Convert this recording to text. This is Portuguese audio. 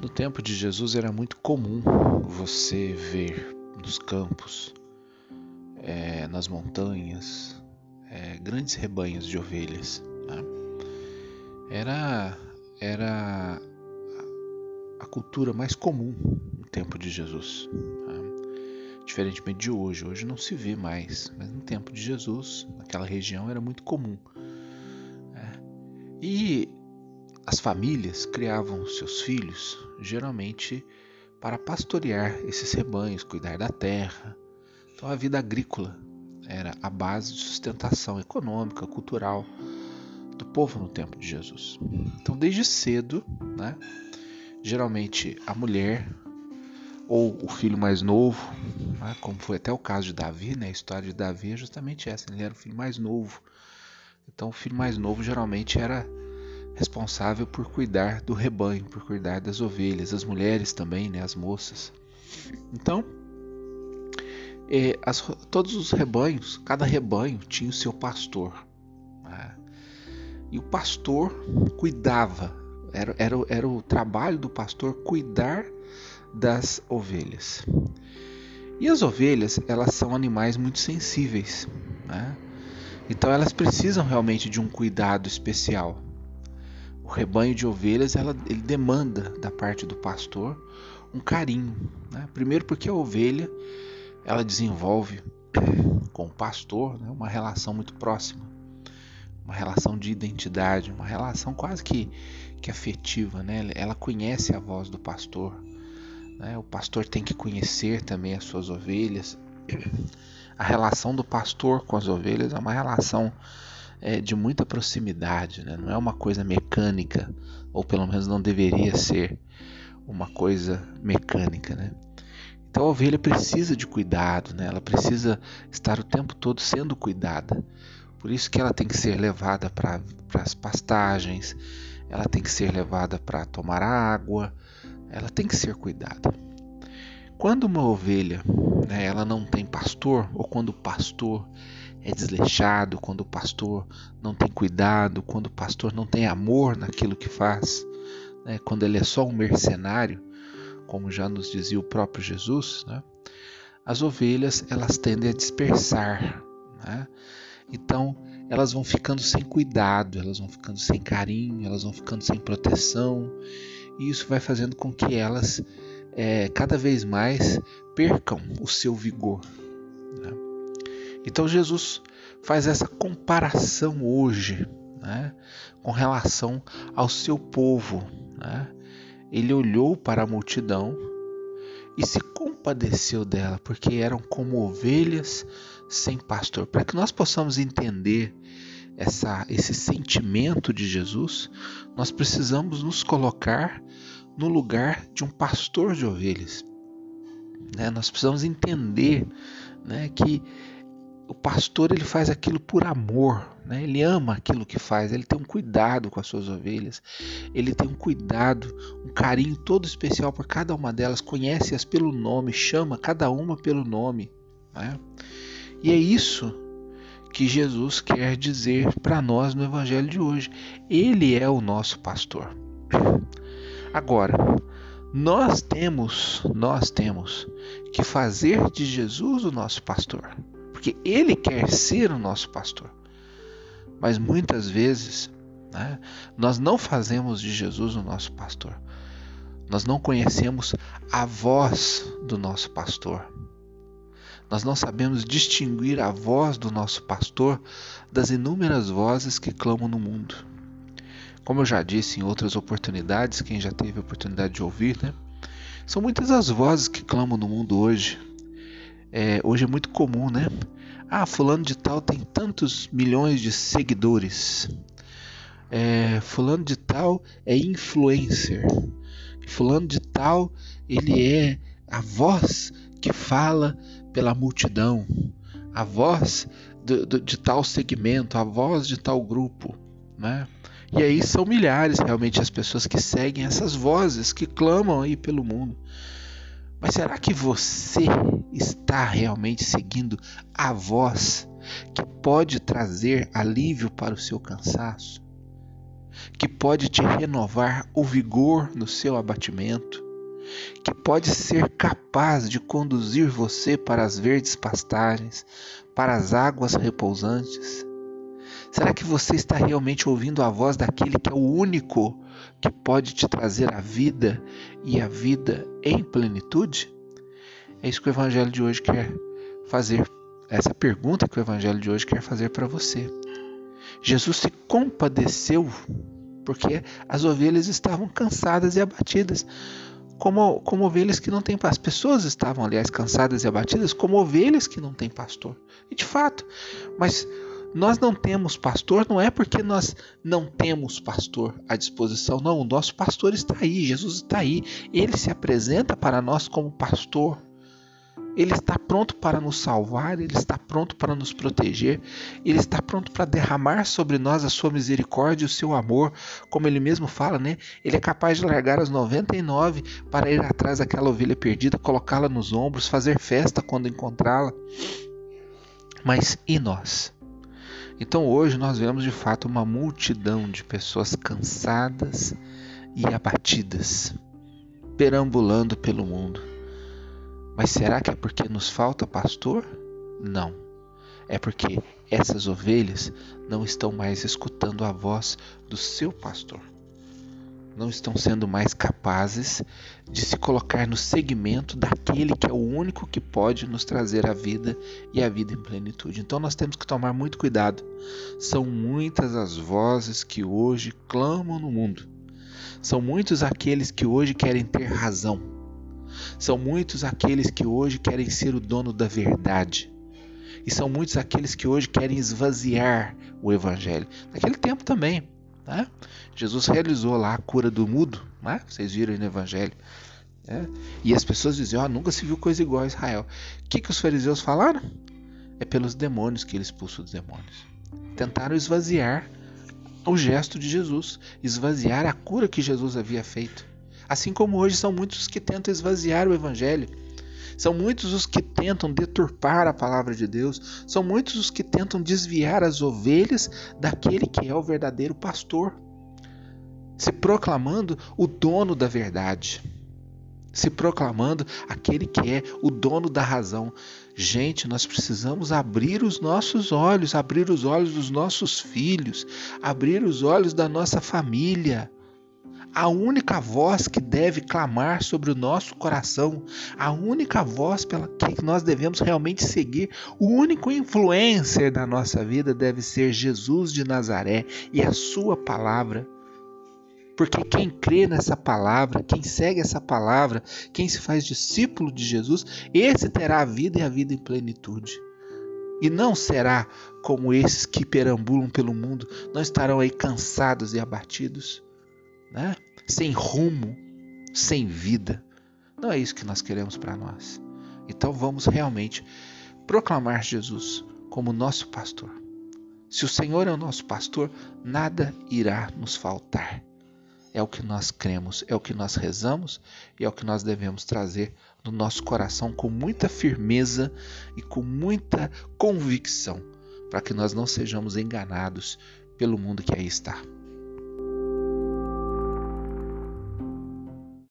No tempo de Jesus era muito comum você ver nos campos, é, nas montanhas, é, grandes rebanhos de ovelhas. Né? Era, era a cultura mais comum no tempo de Jesus. Né? Diferentemente de hoje, hoje não se vê mais, mas no tempo de Jesus, naquela região era muito comum. Né? E as famílias criavam seus filhos geralmente para pastorear esses rebanhos, cuidar da terra. Então a vida agrícola era a base de sustentação econômica, cultural do povo no tempo de Jesus. Então desde cedo, né, geralmente a mulher ou o filho mais novo, né, como foi até o caso de Davi, né, a história de Davi é justamente essa, ele era o filho mais novo. Então o filho mais novo geralmente era responsável por cuidar do rebanho, por cuidar das ovelhas, as mulheres também, né, as moças. Então, é, as, todos os rebanhos, cada rebanho tinha o seu pastor. Né? E o pastor cuidava, era, era, era o trabalho do pastor cuidar das ovelhas. E as ovelhas, elas são animais muito sensíveis, né? Então elas precisam realmente de um cuidado especial o rebanho de ovelhas ela, ele demanda da parte do pastor um carinho. Né? Primeiro porque a ovelha ela desenvolve com o pastor né, uma relação muito próxima, uma relação de identidade, uma relação quase que, que afetiva. Né? Ela conhece a voz do pastor. Né? O pastor tem que conhecer também as suas ovelhas. A relação do pastor com as ovelhas é uma relação é, de muita proximidade, né? não é uma coisa mecânica, ou pelo menos não deveria ser uma coisa mecânica. Né? Então a ovelha precisa de cuidado, né? ela precisa estar o tempo todo sendo cuidada. Por isso que ela tem que ser levada para as pastagens, ela tem que ser levada para tomar água, ela tem que ser cuidada. Quando uma ovelha né, ela não tem pastor, ou quando o pastor é desleixado, quando o pastor não tem cuidado, quando o pastor não tem amor naquilo que faz, né? quando ele é só um mercenário, como já nos dizia o próprio Jesus, né? as ovelhas elas tendem a dispersar. Né? Então elas vão ficando sem cuidado, elas vão ficando sem carinho, elas vão ficando sem proteção, e isso vai fazendo com que elas é, cada vez mais percam o seu vigor. Então Jesus faz essa comparação hoje né, com relação ao seu povo. Né? Ele olhou para a multidão e se compadeceu dela, porque eram como ovelhas sem pastor. Para que nós possamos entender essa, esse sentimento de Jesus, nós precisamos nos colocar no lugar de um pastor de ovelhas. Né? Nós precisamos entender né, que o pastor ele faz aquilo por amor, né? ele ama aquilo que faz, ele tem um cuidado com as suas ovelhas, ele tem um cuidado, um carinho todo especial por cada uma delas, conhece-as pelo nome, chama cada uma pelo nome. Né? E é isso que Jesus quer dizer para nós no Evangelho de hoje. Ele é o nosso pastor. Agora, nós temos, nós temos que fazer de Jesus o nosso pastor porque Ele quer ser o nosso pastor. Mas muitas vezes né, nós não fazemos de Jesus o nosso pastor. Nós não conhecemos a voz do nosso pastor. Nós não sabemos distinguir a voz do nosso pastor das inúmeras vozes que clamam no mundo. Como eu já disse em outras oportunidades, quem já teve a oportunidade de ouvir, né? São muitas as vozes que clamam no mundo hoje, é, hoje é muito comum, né? Ah, fulano de tal tem tantos milhões de seguidores. É, fulano de tal é influencer. Fulano de tal ele é a voz que fala pela multidão, a voz de, de, de tal segmento, a voz de tal grupo, né? E aí são milhares realmente as pessoas que seguem essas vozes que clamam aí pelo mundo. Mas será que você está realmente seguindo a voz que pode trazer alívio para o seu cansaço? que pode te renovar o vigor no seu abatimento, que pode ser capaz de conduzir você para as verdes pastagens, para as águas repousantes? Será que você está realmente ouvindo a voz daquele que é o único que pode te trazer a vida e a vida em plenitude? É isso que o Evangelho de hoje quer fazer, essa pergunta que o Evangelho de hoje quer fazer para você. Jesus se compadeceu porque as ovelhas estavam cansadas e abatidas. Como, como ovelhas que não têm pastor. As pessoas estavam, aliás, cansadas e abatidas como ovelhas que não têm pastor. E de fato, mas nós não temos pastor não é porque nós não temos pastor à disposição, não. O nosso pastor está aí, Jesus está aí. Ele se apresenta para nós como pastor. Ele está pronto para nos salvar, ele está pronto para nos proteger, ele está pronto para derramar sobre nós a sua misericórdia e o seu amor, como ele mesmo fala, né? Ele é capaz de largar as 99 para ir atrás daquela ovelha perdida, colocá-la nos ombros, fazer festa quando encontrá-la. Mas e nós? Então hoje nós vemos de fato uma multidão de pessoas cansadas e abatidas, perambulando pelo mundo mas será que é porque nos falta pastor? Não. É porque essas ovelhas não estão mais escutando a voz do seu pastor. Não estão sendo mais capazes de se colocar no segmento daquele que é o único que pode nos trazer a vida e a vida em plenitude. Então nós temos que tomar muito cuidado. São muitas as vozes que hoje clamam no mundo. São muitos aqueles que hoje querem ter razão são muitos aqueles que hoje querem ser o dono da verdade. E são muitos aqueles que hoje querem esvaziar o evangelho. Naquele tempo também, né? Jesus realizou lá a cura do mudo, né? Vocês viram aí no evangelho. Né? E as pessoas diziam: oh, nunca se viu coisa igual a Israel. O que, que os fariseus falaram? É pelos demônios que ele expulsa os demônios. Tentaram esvaziar o gesto de Jesus, esvaziar a cura que Jesus havia feito. Assim como hoje são muitos que tentam esvaziar o Evangelho. São muitos os que tentam deturpar a palavra de Deus. São muitos os que tentam desviar as ovelhas daquele que é o verdadeiro pastor, se proclamando o dono da verdade, se proclamando aquele que é o dono da razão. Gente, nós precisamos abrir os nossos olhos, abrir os olhos dos nossos filhos, abrir os olhos da nossa família a única voz que deve clamar sobre o nosso coração, a única voz pela que nós devemos realmente seguir, o único influencer da nossa vida deve ser Jesus de Nazaré e a sua palavra. Porque quem crê nessa palavra, quem segue essa palavra, quem se faz discípulo de Jesus, esse terá a vida e a vida em plenitude. E não será como esses que perambulam pelo mundo, não estarão aí cansados e abatidos né? sem rumo, sem vida. Não é isso que nós queremos para nós. Então vamos realmente proclamar Jesus como nosso pastor. Se o Senhor é o nosso pastor, nada irá nos faltar. É o que nós cremos, é o que nós rezamos e é o que nós devemos trazer no nosso coração com muita firmeza e com muita convicção, para que nós não sejamos enganados pelo mundo que aí está.